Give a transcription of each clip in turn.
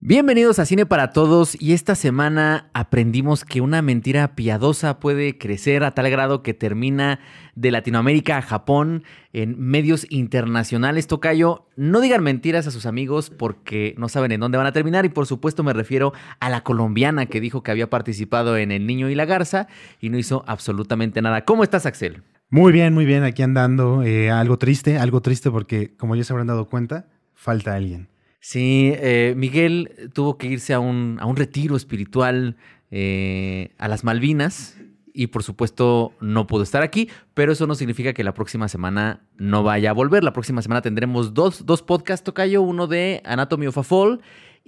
Bienvenidos a Cine para Todos y esta semana aprendimos que una mentira piadosa puede crecer a tal grado que termina de Latinoamérica a Japón en medios internacionales. Tocayo, no digan mentiras a sus amigos porque no saben en dónde van a terminar y por supuesto me refiero a la colombiana que dijo que había participado en El Niño y la Garza y no hizo absolutamente nada. ¿Cómo estás, Axel? Muy bien, muy bien, aquí andando. Eh, algo triste, algo triste porque como ya se habrán dado cuenta, falta alguien. Sí, eh, Miguel tuvo que irse a un, a un retiro espiritual eh, a las Malvinas y por supuesto no pudo estar aquí, pero eso no significa que la próxima semana no vaya a volver. La próxima semana tendremos dos, dos podcasts, Tocayo, uno de Anatomy of a Fall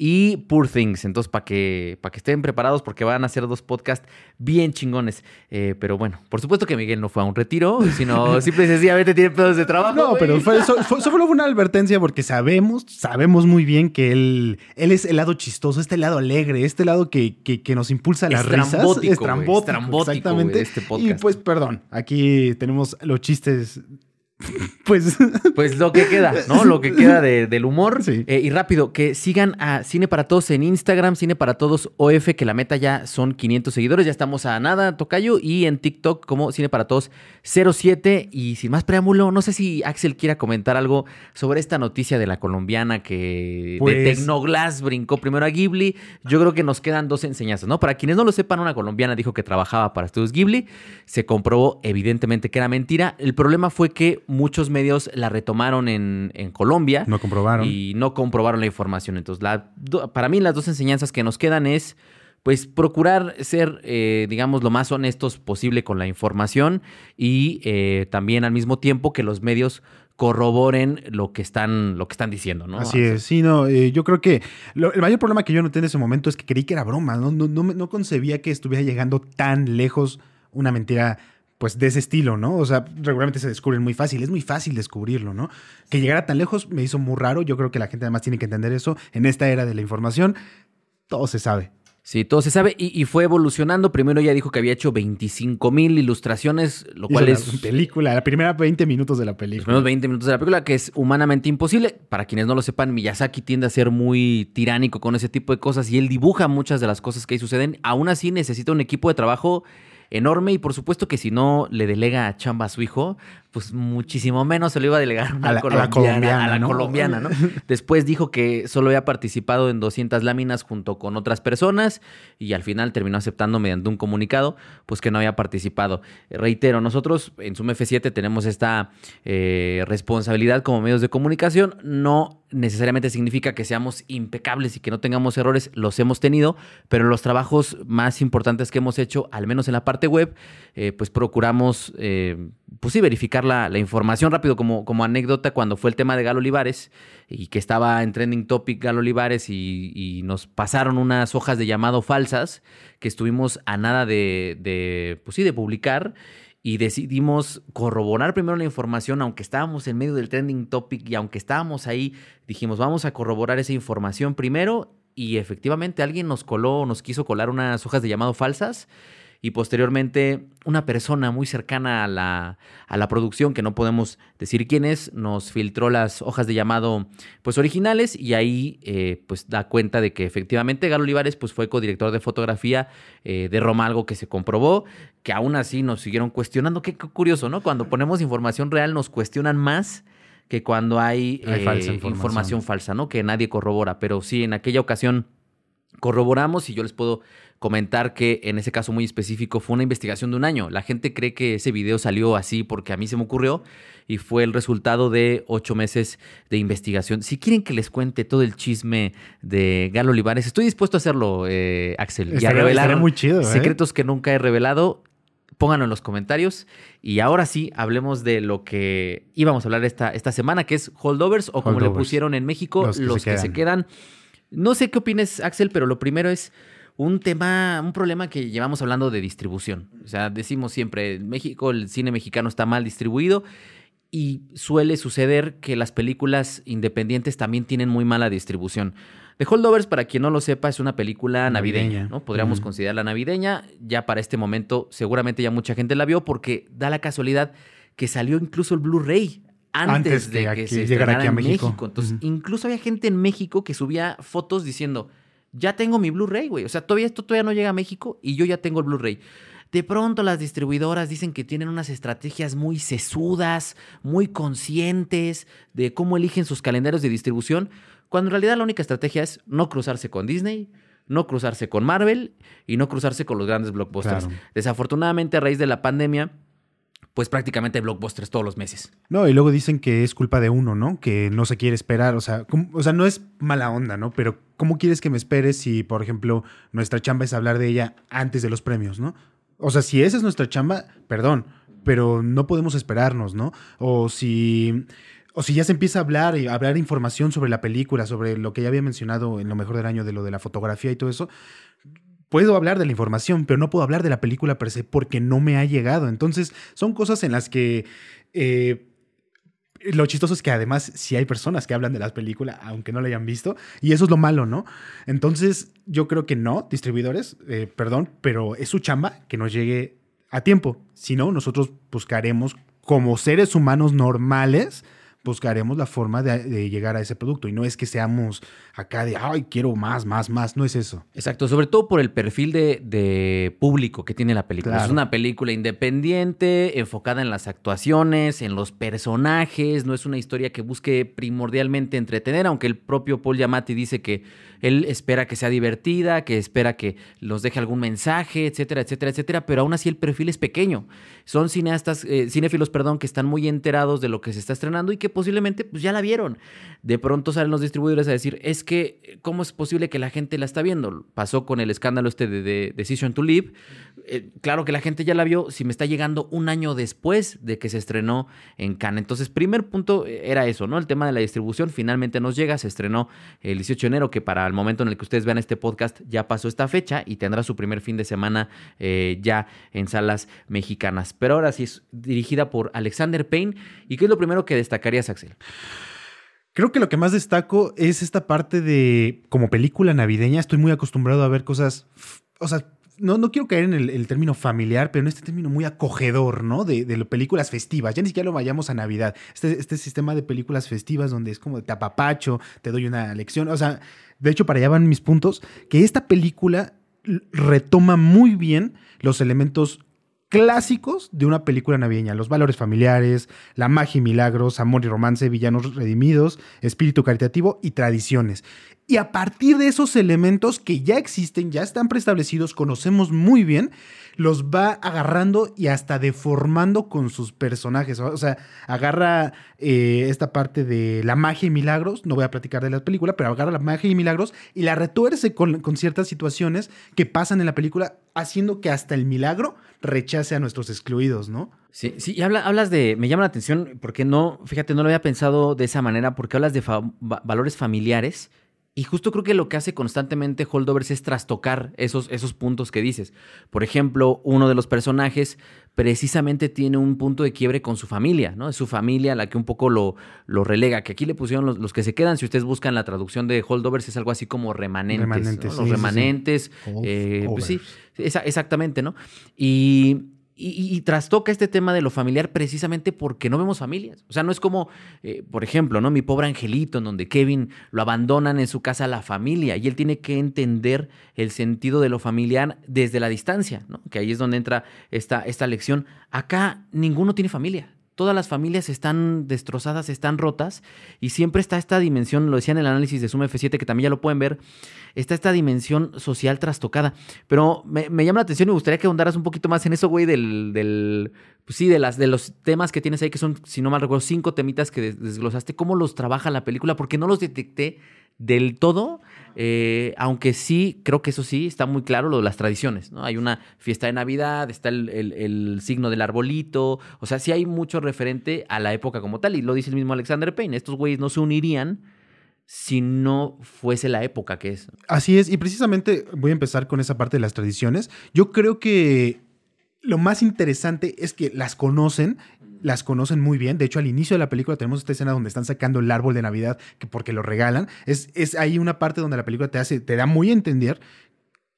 y Poor Things. Entonces, para que, que estén preparados porque van a hacer dos podcasts bien chingones. Eh, pero bueno, por supuesto que Miguel no fue a un retiro, sino simple y sencillamente tiene pedos de trabajo. No, pero fue, eso, fue, fue una advertencia porque sabemos, sabemos muy bien que él, él es el lado chistoso, este lado alegre, este lado que, que, nos impulsa las risas. es trambótico, exactamente. este y pues, perdón, aquí tenemos los chistes Pues, pues lo que queda, ¿no? Lo que queda del humor. Eh, y rápido, que sigan a Cine para Todos en Instagram, Cine para Todos OF, que la meta ya son 500 seguidores, ya estamos a nada, Tocayo, y en TikTok como Cine para Todos 07. Y sin más preámbulo, no sé si Axel quiera comentar algo sobre esta noticia de la colombiana que de pues Tecnoglass brincó primero a Ghibli. Yo creo que nos quedan dos enseñanzas, ¿no? Para quienes no lo sepan, una colombiana dijo que trabajaba para estudios Ghibli. Se comprobó evidentemente que era mentira. El problema fue que muchos medios la retomaron en, Colombia. No comprobaron. Y no comprobaron la información. Entonces, la, para mí las dos enseñanzas que nos quedan es pues procurar ser, eh, digamos, lo más honestos posible con la información y eh, también al mismo tiempo que los medios corroboren lo que están, lo que están diciendo, ¿no? Así es, sí, no, eh, yo creo que el mayor problema que yo noté en ese momento es que creí que era broma, ¿no? No, no, no concebía que estuviera llegando tan lejos una mentira pues de ese estilo, ¿no? O sea, regularmente se descubren muy fácil, es muy fácil descubrirlo, ¿no? Que llegara tan lejos me hizo muy raro, yo creo que la gente además tiene que entender eso, en esta era de la información, todo se sabe. Sí, todo se sabe y, fue evolucionando. Primero ya dijo que había hecho 25 mil ilustraciones, lo cual es... La película, la primera 20 minutos de la película. Los primeros 20 minutos de la película, que es humanamente imposible. Para quienes no lo sepan, Miyazaki tiende a ser muy tiránico con ese tipo de cosas y él dibuja muchas de las cosas que ahí suceden. Aún así necesita un equipo de trabajo enorme y por supuesto que si no le delega a chamba a su hijo, pues muchísimo menos se lo iba a delegar a la, colombiana, a la colombiana, ¿no? Después dijo que solo había participado en 200 láminas junto con otras personas y al final terminó aceptando mediante un comunicado, pues que no había participado. Reitero, nosotros en Sum F7 tenemos esta eh, responsabilidad como medios de comunicación, no necesariamente significa que seamos impecables y que no tengamos errores, los hemos tenido, pero los trabajos más importantes que hemos hecho, al menos en la parte web, eh, pues procuramos, eh, pues sí, verificar la, información rápido como, como anécdota cuando fue el tema de Galo Olivares y que estaba en trending topic Galo Olivares y, nos pasaron unas hojas de llamado falsas que estuvimos a nada de, de, pues sí, de publicar y decidimos corroborar primero la información, aunque estábamos en medio del trending topic y aunque estábamos ahí, dijimos, vamos a corroborar esa información primero y efectivamente alguien nos coló, nos quiso colar unas hojas de llamado falsas y posteriormente una persona muy cercana a la, a la producción, que no podemos decir quién es, nos filtró las hojas de llamado pues originales y ahí eh, pues da cuenta de que efectivamente Galo Olivares pues fue codirector de fotografía eh, de Roma, algo que se comprobó, que aún así nos siguieron cuestionando, qué, curioso, ¿no? Cuando ponemos información real nos cuestionan más que cuando hay, eh, información. información falsa, ¿no? Que nadie corrobora, pero sí, en aquella ocasión corroboramos y yo les puedo comentar que en ese caso muy específico fue una investigación de un año. La gente cree que ese video salió así porque a mí se me ocurrió y fue el resultado de ocho meses de investigación. Si quieren que les cuente todo el chisme de Galo Olivares, estoy dispuesto a hacerlo, eh, Axel. y a revelar muy chido, ¿eh? secretos que nunca he revelado. Pónganlo en los comentarios. Y ahora sí, hablemos de lo que íbamos a hablar esta, esta semana, que es holdovers o como le pusieron en México, los, que, se quedan. No sé qué opines, Axel, pero lo primero es un tema, un problema que llevamos hablando de distribución. O sea, decimos siempre, en México el cine mexicano está mal distribuido y suele suceder que las películas independientes también tienen muy mala distribución. The Holdovers, para quien no lo sepa, es una película navideña, ¿no? Podríamos considerarla navideña. Ya para este momento, seguramente ya mucha gente la vio porque da la casualidad que salió incluso el Blu-ray antes, de que, se llegara aquí a México. Entonces, incluso había gente en México que subía fotos diciendo, ya tengo mi Blu-ray, güey. O sea, todavía esto todavía no llega a México y yo ya tengo el Blu-ray. De pronto las distribuidoras dicen que tienen unas estrategias muy sesudas, muy conscientes de cómo eligen sus calendarios de distribución, cuando en realidad la única estrategia es no cruzarse con Disney, no cruzarse con Marvel y no cruzarse con los grandes blockbusters. Desafortunadamente, a raíz de la pandemia, pues prácticamente blockbusters todos los meses. No, y luego dicen que es culpa de uno, ¿no? Que no se quiere esperar, o sea, o sea, no es mala onda, ¿no? Pero ¿cómo quieres que me esperes si, por ejemplo, nuestra chamba es hablar de ella antes de los premios, ¿no? O sea, si esa es nuestra chamba, perdón, pero no podemos esperarnos, ¿no? O si o si ya se empieza a hablar y hablar información sobre la película, sobre lo que ya había mencionado en lo mejor del año de lo de la fotografía y todo eso, puedo hablar de la información, pero no puedo hablar de la película per se porque no me ha llegado. Entonces, son cosas en las que eh, lo chistoso es que además si hay personas que hablan de las películas, aunque no la hayan visto, y eso es lo malo, ¿no? Entonces, yo creo que no, distribuidores, eh, perdón, pero es su chamba que nos llegue a tiempo. Si no, nosotros buscaremos como seres humanos normales buscaremos la forma de, llegar a ese producto. Y no es que seamos acá de, ay, quiero más, más, más. No es eso. Exacto, sobre todo por el perfil de, público que tiene la película. Es una película independiente, enfocada en las actuaciones, en los personajes. No es una historia que busque primordialmente entretener, aunque el propio Paul Yamati dice que él espera que sea divertida, que espera que los deje algún mensaje, etcétera, etcétera, etcétera. Pero aún así el perfil es pequeño. Son cineastas, eh, cinéfilos, perdón, que están muy enterados de lo que se está estrenando y que posiblemente pues, ya la vieron. De pronto salen los distribuidores a decir, es que, ¿cómo es posible que la gente la está viendo? Pasó con el escándalo este de, Decision to Live. Eh, claro que la gente ya la vio, si me está llegando un año después de que se estrenó en Cannes. Entonces, primer punto eh, era eso, ¿no? El tema de la distribución finalmente nos llega, se estrenó el 18 de enero, que para el momento en el que ustedes vean este podcast ya pasó esta fecha y tendrá su primer fin de semana ya en salas mexicanas pero ahora sí es dirigida por Alexander Payne. ¿Y qué es lo primero que destacarías, Axel? Creo que lo que más destaco es esta parte de, como película navideña, estoy muy acostumbrado a ver cosas, o sea, no, no quiero caer en el, término familiar, pero en este término muy acogedor, ¿no? De, de películas festivas. Ya ni siquiera lo vayamos a Navidad. Este, este sistema de películas festivas donde es como de tapapacho, te doy una lección. O sea, de hecho, para allá van mis puntos, que esta película retoma muy bien los elementos clásicos de una película navideña. Los valores familiares, la magia y milagros, amor y romance, villanos redimidos, espíritu caritativo y tradiciones. Y a partir de esos elementos que ya existen, ya están preestablecidos, conocemos muy bien, los va agarrando y hasta deformando con sus personajes. O sea, agarra eh, esta parte de la magia y milagros, no voy a platicar de la película, pero agarra la magia y milagros y la retuerce con, ciertas situaciones que pasan en la película, haciendo que hasta el milagro rechace a nuestros excluidos, ¿no? Sí, sí, y hablas de, me llama la atención, porque no, fíjate, no lo había pensado de esa manera, porque hablas de valores familiares y justo creo que lo que hace constantemente Holdovers es trastocar esos, esos puntos que dices. Por ejemplo, uno de los personajes precisamente tiene un punto de quiebre con su familia, ¿no? Es su familia la que un poco lo, lo relega, que aquí le pusieron los, que se quedan, si ustedes buscan la traducción de Holdovers, es algo así como remanentes. los remanentes. Eh, pues sí, exactamente, ¿no? Y y, trastoca este tema de lo familiar precisamente porque no vemos familias. O sea, no es como, eh, por ejemplo, ¿no? Mi pobre angelito, en donde Kevin lo abandonan en su casa a la familia y él tiene que entender el sentido de lo familiar desde la distancia, ¿no? Que ahí es donde entra esta, esta lección. Acá ninguno tiene familia todas las familias están destrozadas, están rotas y siempre está esta dimensión, lo decía en el análisis de Suma F7 que también ya lo pueden ver, está esta dimensión social trastocada. Pero me, llama la atención y me gustaría que ahondaras un poquito más en eso, güey, del, del pues sí, de, las, de los temas que tienes ahí, que son, si no mal recuerdo, cinco temitas que desglosaste, cómo los trabaja la película, porque no los detecté del todo, eh, aunque sí, creo que eso sí, está muy claro lo de las tradiciones, ¿no? Hay una fiesta de Navidad, está el, signo del arbolito, o sea, sí hay mucho referente a la época como tal, y lo dice el mismo Alexander Payne, estos güeyes no se unirían si no fuese la época que es. Así es, y precisamente voy a empezar con esa parte de las tradiciones. Yo creo que lo más interesante es que las conocen las conocen muy bien. De hecho, al inicio de la película tenemos esta escena donde están sacando el árbol de Navidad que porque lo regalan. Es, es ahí una parte donde la película te hace, te da muy a entender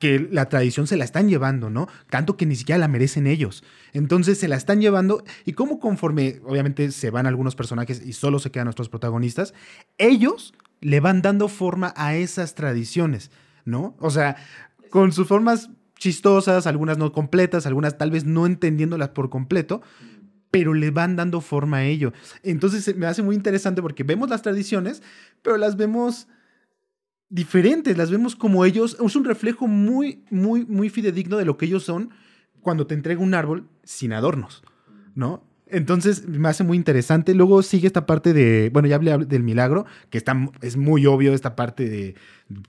que la tradición se la están llevando, ¿no? Tanto que ni siquiera la merecen ellos. Entonces se la están llevando y como conforme, obviamente, se van algunos personajes y solo se quedan nuestros protagonistas, ellos le van dando forma a esas tradiciones, ¿no? O sea, con sus formas chistosas, algunas no completas, algunas tal vez no entendiéndolas por completo, pero le van dando forma a ello. Entonces me hace muy interesante porque vemos las tradiciones, pero las vemos diferentes, las vemos como ellos, es un reflejo muy, muy, muy fidedigno de lo que ellos son cuando te entrega un árbol sin adornos, ¿no? Entonces me hace muy interesante. Luego sigue esta parte de, bueno, ya hablé del milagro, que es muy obvio esta parte de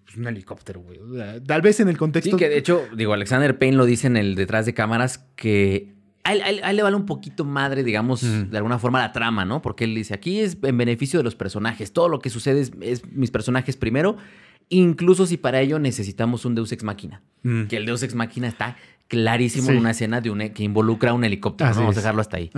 pues, un helicóptero, güey. Tal vez en el contexto... Sí, que de hecho, digo, Alexander Payne lo dice en el detrás de cámaras que a él, le vale un poquito madre, digamos, de alguna forma la trama, ¿no? Porque él dice, aquí es en beneficio de los personajes. Todo lo que sucede es mis personajes primero incluso si para ello necesitamos un Deus Ex Máquina. Mm. Que el Deus Ex Máquina está clarísimo en una escena de un, que involucra un helicóptero. Vamos a dejarlo hasta ahí.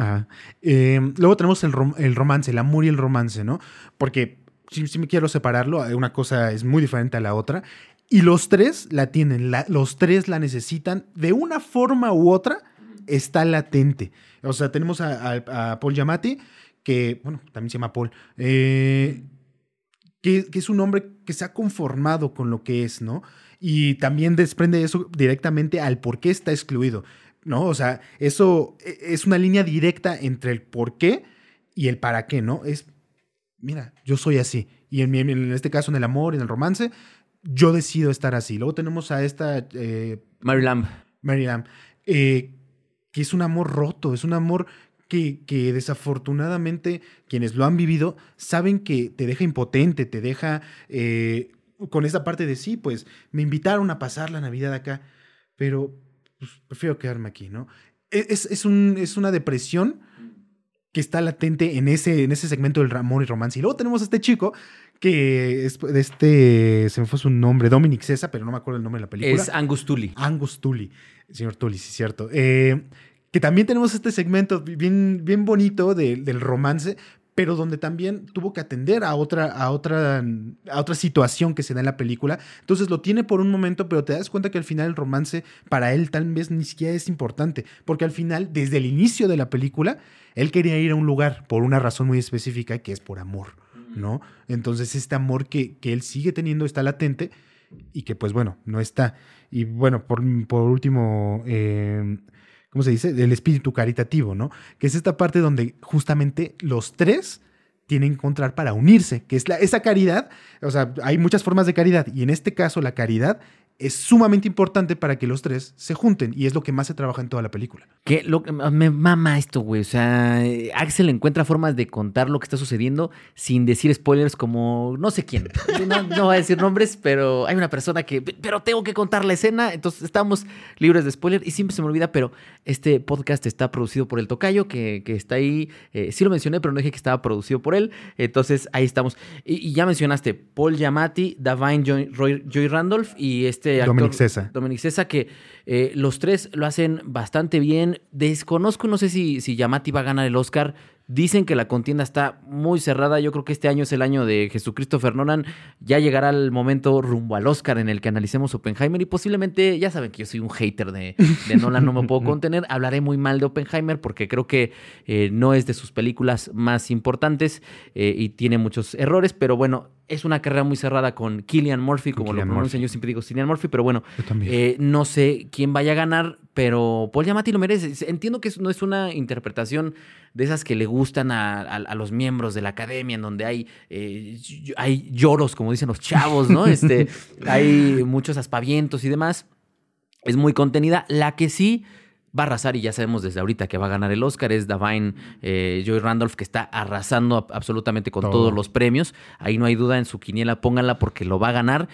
Eh, luego tenemos el, romance, el amor y el romance, ¿no? Porque si, me quiero separarlo, eh, una cosa es muy diferente a la otra. Y los tres la tienen, los tres la necesitan de una forma u otra, está latente. O sea, tenemos a, Paul Giamatti, que, bueno, también se llama Paul, eh, que, es un hombre que se ha conformado con lo que es, ¿no? Y también desprende eso directamente al por qué está excluido, ¿no? O sea, eso e, es una línea directa entre el por qué y el para qué, ¿no? Es, mira, yo soy así. Y en, en este caso, en el amor, en el romance, yo decido estar así. Luego tenemos a esta... Eh, Mary Lamb. Mary Lamb. Eh, que es un amor roto, es un amor que, desafortunadamente quienes lo han vivido saben que te deja impotente, te deja eh, con esa parte de sí, pues me invitaron a pasar la Navidad acá, pero pues, prefiero quedarme aquí, ¿no? E, es, es, un, es una depresión que está latente en ese, en ese segmento del amor y romance. Y luego tenemos a este chico que es de este, se me fue su nombre, Dominic Cesa, pero no me acuerdo el nombre de la película. Es Angus Tully. Angus Tully, señor Tully, sí, cierto. Eh, que también tenemos este segmento bien, bien bonito del romance, pero donde también tuvo que atender a otra, a, otra, a otra situación que se da en la película. Entonces lo tiene por un momento, pero te das cuenta que al final el romance para él tal vez ni siquiera es importante, porque al final, desde el inicio de la película, él quería ir a un lugar por una razón muy específica, que es por amor, ¿no? Entonces este amor que, que él sigue teniendo está latente y que pues bueno, no está. Y bueno, por, por último... Eh, ¿cómo se dice? El espíritu caritativo, ¿no? Que es esta parte donde justamente los tres tienen que encontrar para unirse, que es la, esa caridad, o sea, hay muchas formas de caridad y en este caso la caridad es sumamente importante para que los tres se junten y es lo que más se trabaja en toda la película. Que lo, me mama esto, güey. O sea, Axel encuentra formas de contar lo que está sucediendo sin decir spoilers como no sé quién. No, no voy a decir nombres, pero hay una persona que, pero tengo que contar la escena, entonces estamos libres de spoiler y siempre se me olvida, pero este podcast está producido por el Tocayo, que, que está ahí. Eh, sí lo mencioné, pero no dije que estaba producido por él. Entonces ahí estamos. Y, ya mencionaste Paul Giamatti, Davine Joy, Joy Randolph y este este Dominic Cesa. Dominic Cesa, que eh, los tres lo hacen bastante bien. Desconozco, no sé si, si Yamati va a ganar el Oscar. Dicen que la contienda está muy cerrada. Yo creo que este año es el año de Jesucristo Nolan. Ya llegará el momento rumbo al Oscar en el que analicemos Oppenheimer y posiblemente, ya saben que yo soy un hater de, Nolan, no me puedo contener. Hablaré muy mal de Oppenheimer porque creo que eh, no es de sus películas más importantes eh, y tiene muchos errores, pero bueno, es una carrera muy cerrada con Killian Murphy, como lo pronuncian, yo siempre digo Killian Murphy, pero bueno, eh, no sé quién vaya a ganar, pero Paul Giamatti lo merece. Entiendo que no es una interpretación de esas que le gustan a, los miembros de la academia, en donde hay, eh, hay lloros, como dicen los chavos, ¿no? Este, hay muchos aspavientos y demás. Es muy contenida. La que sí va a arrasar y ya sabemos desde ahorita que va a ganar el Oscar es Davine eh, Joy Randolph que está arrasando absolutamente con todos los premios. Ahí no hay duda en su quiniela, pónganla porque lo va a ganar.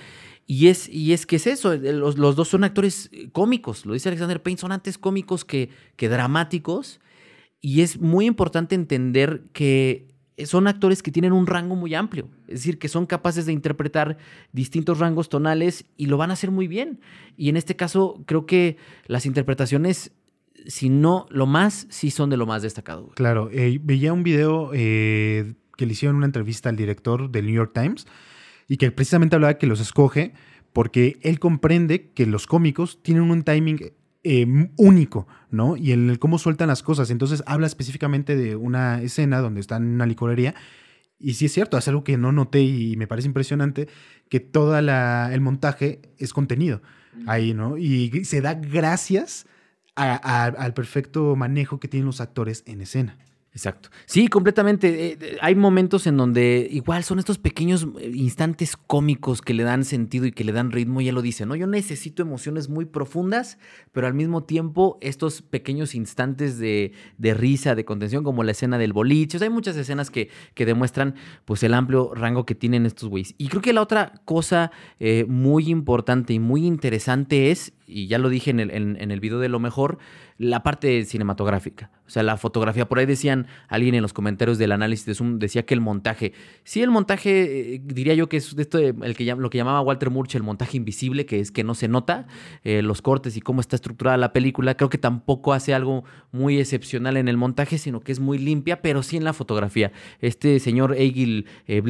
Y es, y es que es eso, eh, los, dos son actores eh, cómicos, lo dice Alexander Payne, son antes cómicos que, que dramáticos. Y es muy importante entender que son actores que tienen un rango muy amplio, es decir, que son capaces de interpretar distintos rangos tonales y lo van a hacer muy bien. Y en este caso, creo que las interpretaciones si no lo más, sí son de lo más destacado. Claro, eh, veía un video eh, que le hicieron una entrevista al director del New York Times y que precisamente hablaba que los escoge porque él comprende que los cómicos tienen un timing eh, único, ¿no? Y en el cómo sueltan las cosas. Entonces habla específicamente de una escena donde están en una licorería. Y sí es cierto, es algo que no noté y me parece impresionante, que todo el montaje es contenido ahí, ¿no? Y se da gracias al perfecto manejo que tienen los actores en escena. Exacto. Sí, completamente. Eh, hay momentos en donde igual son estos pequeños eh, instantes cómicos que le dan sentido y que le dan ritmo, ya lo dice, ¿no? Yo necesito emociones muy profundas, pero al mismo tiempo estos pequeños instantes de, risa, de contención, como la escena del boliche. O sea, hay muchas escenas que, que demuestran pues el amplio rango que tienen estos güeyes. Y creo que la otra cosa eh, muy importante y muy interesante es, y ya lo dije en el, en el video de lo mejor, la parte cinematográfica. O sea, la fotografía. Por ahí decían, alguien en los comentarios del análisis de Zoom decía que el montaje. Sí, el montaje, eh, diría yo que es esto el que, lo que llamaba Walter Murch el montaje invisible, que es que no se nota eh, los cortes y cómo está estructurada la película. Creo que tampoco hace algo muy excepcional en el montaje, sino que es muy limpia, pero sí en la fotografía. Este señor Egil eh,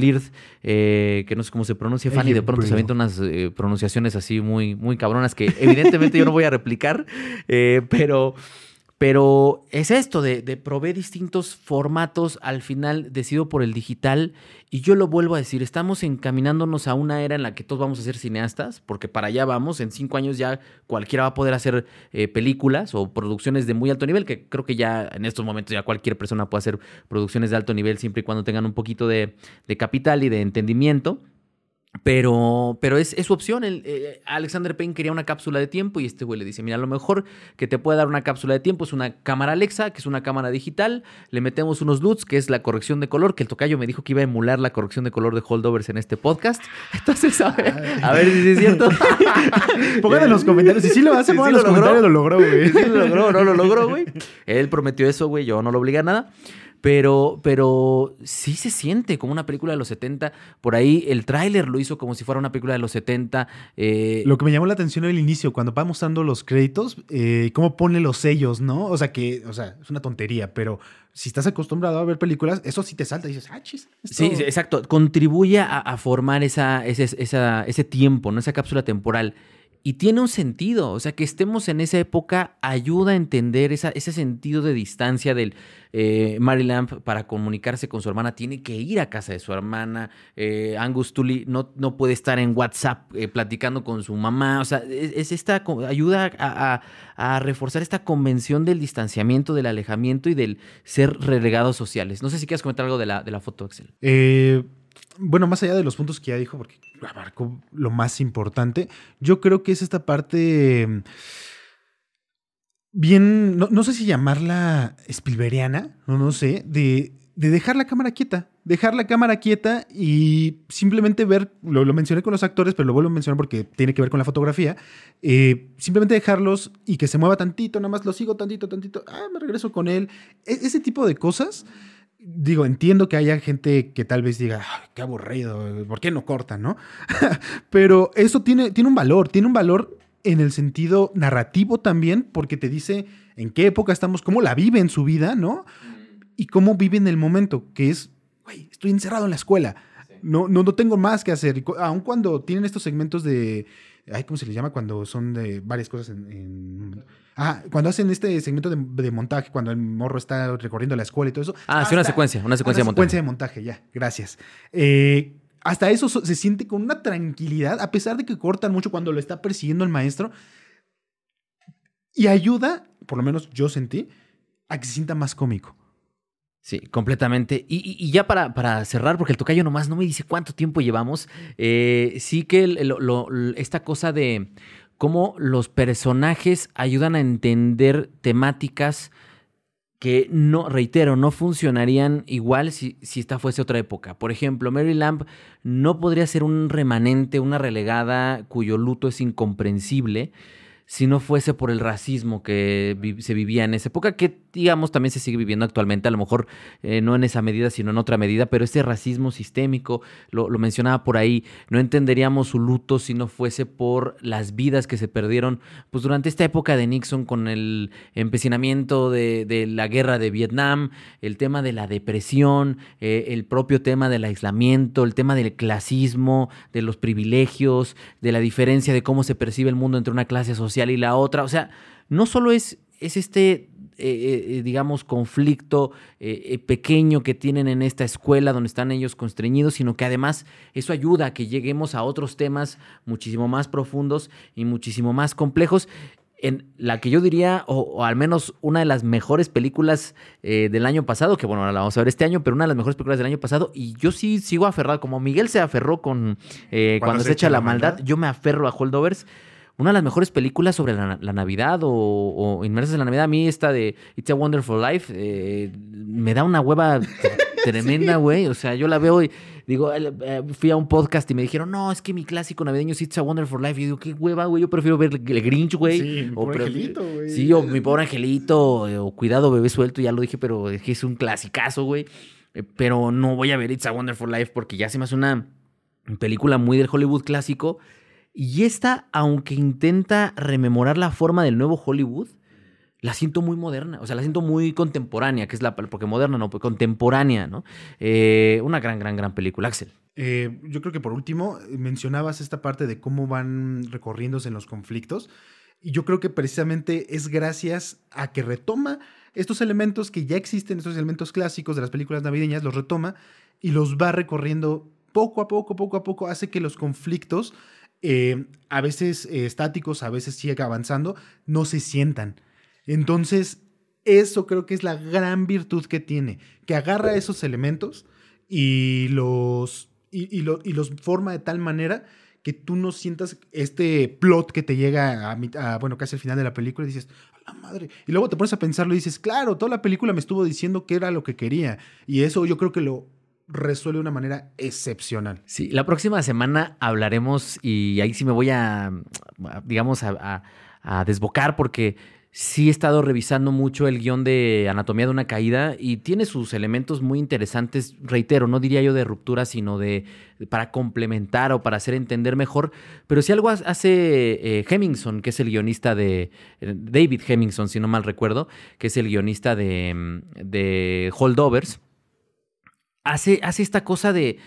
eh que no sé cómo se pronuncia, Fanny, de pronto se avienta unas pronunciaciones así muy, muy cabronas que evidentemente yo no voy a replicar, pero. Pero es esto de, de, proveer distintos formatos, al final decido por el digital y yo lo vuelvo a decir, estamos encaminándonos a una era en la que todos vamos a ser cineastas, porque para allá vamos, en cinco años ya cualquiera va a poder hacer eh, películas o producciones de muy alto nivel, que creo que ya en estos momentos ya cualquier persona puede hacer producciones de alto nivel siempre y cuando tengan un poquito de capital y de entendimiento. Pero, pero es, su opción. El, eh, Alexander Payne quería una cápsula de tiempo y este güey le dice, mira, lo mejor que te puede dar una cápsula de tiempo es una cámara Alexa, que es una cámara digital. Le metemos unos LUTs, que es la corrección de color, que el tocayo me dijo que iba a emular la corrección de color de holdovers en este podcast. Entonces, a ver, a ver si es cierto. Pongan en los comentarios. Si sí lo hace, pongan en los comentarios, lo logró, güey. Sí lo logró, no lo logró, güey. Él prometió eso, güey. Yo no lo obligué a nada. Pero, pero sí se siente como una película de los 70. Por ahí el tráiler lo hizo como si fuera una película de los 70. Eh, lo que me llamó la atención al inicio, cuando va mostrando los créditos, eh, cómo pone los sellos, ¿no? O sea, que, o sea, es una tontería, pero si estás acostumbrado a ver películas, eso sí te salta y dices, ah, chis. Sí, exacto. Contribuye a, formar esa, ese, esa, ese tiempo, ¿no? Esa cápsula temporal. Y tiene un sentido, o sea, que estemos en esa época ayuda a entender ese sentido de distancia del eh, Mary Lamp para comunicarse con su hermana. Tiene que ir a casa de su hermana. Eh, Angus Tully no, no, puede estar en WhatsApp eh, platicando con su mamá. O sea, es, esta ayuda a, reforzar esta convención del distanciamiento, del alejamiento y del ser relegados sociales. No sé si quieres comentar algo de la, de la foto, Axel. Eh bueno, más allá de los puntos que ya dijo, porque abarcó lo más importante, yo creo que es esta parte mm, bien, no, sé si llamarla Spielbergiana, no, no sé, de, dejar la cámara quieta, dejar la cámara quieta y simplemente ver, lo, mencioné con los actores, pero lo vuelvo a mencionar porque tiene que ver con la fotografía, eh, simplemente dejarlos y que se mueva tantito, nada más lo sigo tantito, tantito, ah, me regreso con él, e, ese tipo de cosas digo, entiendo que haya gente que tal vez diga, qué aburrido, ¿por qué no cortan, no? Pero eso tiene, tiene un valor, tiene un valor en el sentido narrativo también, porque te dice en qué época estamos, cómo la vive en su vida, ¿no? Y cómo vive en el momento, que es, güey, estoy encerrado en la escuela, no, no, no tengo más que hacer. Aun cuando tienen estos segmentos de, ay, ¿cómo se les llama? Cuando son de varias cosas en Ah, cuando hacen este segmento de, montaje, cuando el morro está recorriendo la escuela y todo eso. Ah, sí, una secuencia, una secuencia de montaje. secuencia de montaje, ya, gracias. Eh, hasta eso se siente con una tranquilidad, a pesar de que cortan mucho cuando lo está persiguiendo el maestro. Y ayuda, por lo menos yo sentí, a que se sienta más cómico. Sí, completamente. Y, ya para, para, cerrar, porque el tocayo nomás no me dice cuánto tiempo llevamos, eh, sí que esta cosa de cómo los personajes ayudan a entender temáticas que no, reitero, no funcionarían igual si, si, esta fuese otra época. Por ejemplo, Mary Lamb no podría ser un remanente, una relegada cuyo luto es incomprensible si no fuese por el racismo que se vivía en esa época, que digamos también se sigue viviendo actualmente, a lo mejor eh, no en esa medida, sino en otra medida, pero ese racismo sistémico, lo, mencionaba por ahí, no entenderíamos su luto si no fuese por las vidas que se perdieron pues durante esta época de Nixon con el empecinamiento de, la guerra de Vietnam, el tema de la depresión, eh, el propio tema del aislamiento, el tema del clasismo, de los privilegios, de la diferencia de cómo se percibe el mundo entre una clase social y la otra. O sea, no solo es, es este, eh, eh, digamos, conflicto eh, pequeño que tienen en esta escuela donde están ellos constreñidos, sino que además eso ayuda a que lleguemos a otros temas muchísimo más profundos y muchísimo más complejos en la que yo diría, o, al menos una de las mejores películas del año pasado, que bueno, ahora la vamos a ver este año, pero una de las mejores películas del año pasado, y yo sí sigo aferrado, como Miguel se aferró con cuando, se, echa la maldad, yo me aferro a Holdovers una de las mejores películas sobre la, Navidad o, inmersas en la Navidad. A mí esta de It's a Wonderful Life eh, me da una hueva tremenda, güey. O sea, yo la veo y digo, eh, fui a un podcast y me dijeron, no, es que mi clásico navideño es It's a Wonderful Life. Y digo, qué hueva, güey. Yo prefiero ver el Grinch, güey. Sí, mi pobre angelito, güey. Sí, o mi pobre angelito, eh, o Cuidado, bebé suelto. Ya lo dije, pero es que es un clasicazo, güey. Pero no voy a ver It's a Wonderful Life porque ya se me hace una película muy del Hollywood clásico y esta, aunque intenta rememorar la forma del nuevo Hollywood, la siento muy moderna, o sea, la siento muy contemporánea, que es la, porque moderna no, pues contemporánea, ¿no? Eh, una gran, gran, gran película, Axel. Eh, yo creo que por último, mencionabas esta parte de cómo van recorriéndose en los conflictos, y yo creo que precisamente es gracias a que retoma estos elementos que ya existen, estos elementos clásicos de las películas navideñas, los retoma y los va recorriendo poco a poco, poco a poco, hace que los conflictos eh, a veces eh, estáticos, a veces sigue avanzando, no se sientan. Entonces, eso creo que es la gran virtud que tiene, que agarra esos elementos y los, y, los forma de tal manera que tú no sientas este plot que te llega a, bueno, casi al final de la película y dices, a la madre. Y luego te pones a pensarlo y dices, claro, toda la película me estuvo diciendo que era lo que quería. Y eso yo creo que lo resuelve de una manera excepcional. Sí, la próxima semana hablaremos y ahí sí me voy a, digamos, a, desbocar porque sí he estado revisando mucho el guion de Anatomía de una Caída y tiene sus elementos muy interesantes, reitero, no diría yo de ruptura, sino de para complementar o para hacer entender mejor, pero si algo hace eh, que es el guionista de eh, David Hemingson, si no mal recuerdo, que es el guionista de, de Holdovers, hace, hace esta cosa de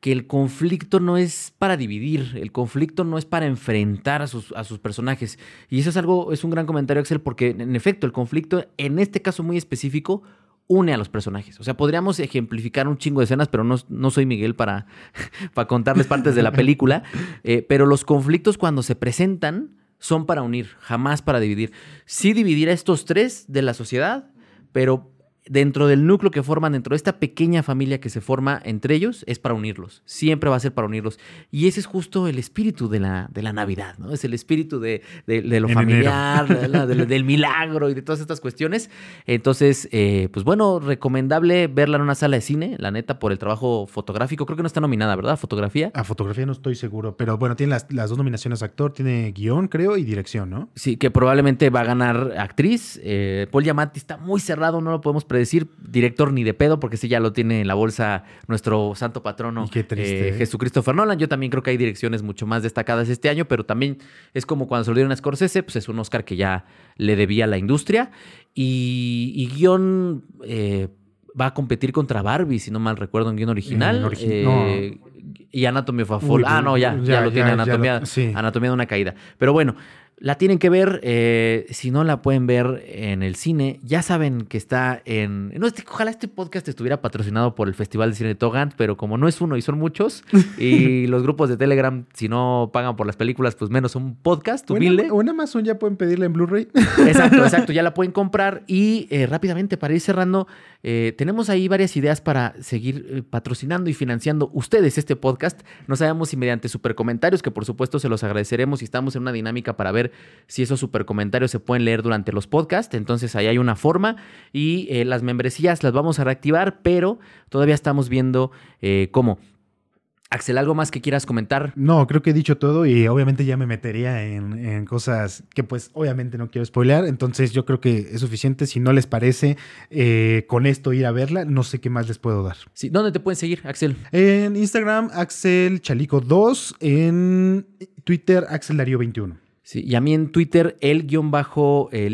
que el conflicto no es para dividir, el conflicto no es para enfrentar a sus, a sus personajes. Y eso es algo, es un gran comentario, Axel, porque en efecto el conflicto, en este caso muy específico, une a los personajes. O sea, podríamos ejemplificar un chingo de escenas, pero no, no soy Miguel para, para contarles partes de la película. Eh, pero los conflictos cuando se presentan son para unir, jamás para dividir. Sí dividir a estos tres de la sociedad, pero dentro del núcleo que forman, dentro de esta pequeña familia que se forma entre ellos, es para unirlos. Siempre va a ser para unirlos. Y ese es justo el espíritu de la, de la Navidad, ¿no? Es el espíritu de, lo familiar, del, milagro y de todas estas cuestiones. Entonces, eh, pues bueno, recomendable verla en una sala de cine, la neta, por el trabajo fotográfico. Creo que no está nominada, ¿verdad? Fotografía. A fotografía no estoy seguro, pero bueno, tiene las, las dos nominaciones actor, tiene guion, creo, y dirección, ¿no? Sí, que probablemente va a ganar actriz. Eh, Paul Giamatti está muy cerrado, no lo podemos decir director ni de pedo, porque sí ya lo tiene en la bolsa nuestro santo patrono eh, Jesucristo Nolan. Yo también creo que hay direcciones mucho más destacadas este año, pero también es como cuando se lo dieron a Scorsese, pues es un Oscar que ya le debía a la industria. Y, guion eh, va a competir contra Barbie, si no mal recuerdo, en guion original. Eh, y Anatomía of a Fall. ah, no, ya, ya, lo tiene, Anatomía, Anatomía de una caída. Pero bueno, la tienen que ver, eh, si no la pueden ver en el cine, ya saben que está en... No, este, ojalá este podcast estuviera patrocinado por el Festival de Cine de Togant, pero como no es uno y son muchos, y los grupos de Telegram, si no pagan por las películas, pues menos un podcast humilde. O en Amazon ya pueden pedirla en Blu-ray. Exacto, exacto, ya la pueden comprar. Y eh, rápidamente, para ir cerrando, eh, tenemos ahí varias ideas para seguir patrocinando y financiando ustedes este podcast. No sabemos si mediante super comentarios, que por supuesto se los agradeceremos y estamos en una dinámica para ver si esos super comentarios se pueden leer durante los podcasts. Entonces ahí hay una forma y eh, las membresías las vamos a reactivar, pero todavía estamos viendo eh, cómo. Axel, ¿algo más que quieras comentar? No, creo que he dicho todo y obviamente ya me metería en, en cosas que pues obviamente no quiero spoilear, entonces yo creo que es suficiente. Si no les parece eh, con esto ir a verla, no sé qué más les puedo dar. Sí, ¿Dónde te pueden seguir, Axel? En Instagram, Axel Chalico 2, en Twitter, Axel Darío 21. Sí, y a mí en Twitter, el guion bajo eh,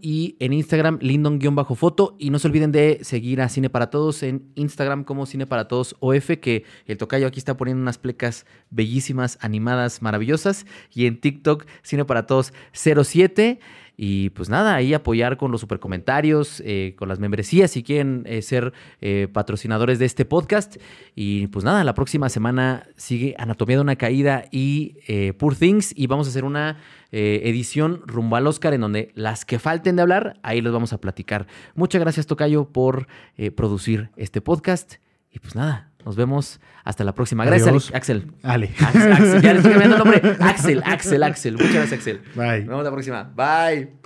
y en Instagram, Lindon guion bajo foto. Y no se olviden de seguir a Cine para Todos en Instagram como Cine para Todos OF, que el tocayo aquí está poniendo unas plecas bellísimas, animadas, maravillosas. Y en TikTok, Cine para Todos 07. Y pues nada, ahí apoyar con los super comentarios, eh, con las membresías si quieren eh, ser eh, patrocinadores de este podcast. Y pues nada, la próxima semana sigue Anatomía de una Caída y eh, Poor Things. Y vamos a hacer una edición rumbo al Oscar en donde las que falten de hablar, ahí los vamos a platicar. Muchas gracias, Tocayo, por producir este podcast. Y pues nada, nos vemos hasta la próxima. Gracias, Adiós. Axel. Ale. Axel, Axel, ya le estoy cambiando el nombre. Axel, Axel, Axel. Muchas gracias, Axel. Bye. Nos vemos la próxima. Bye.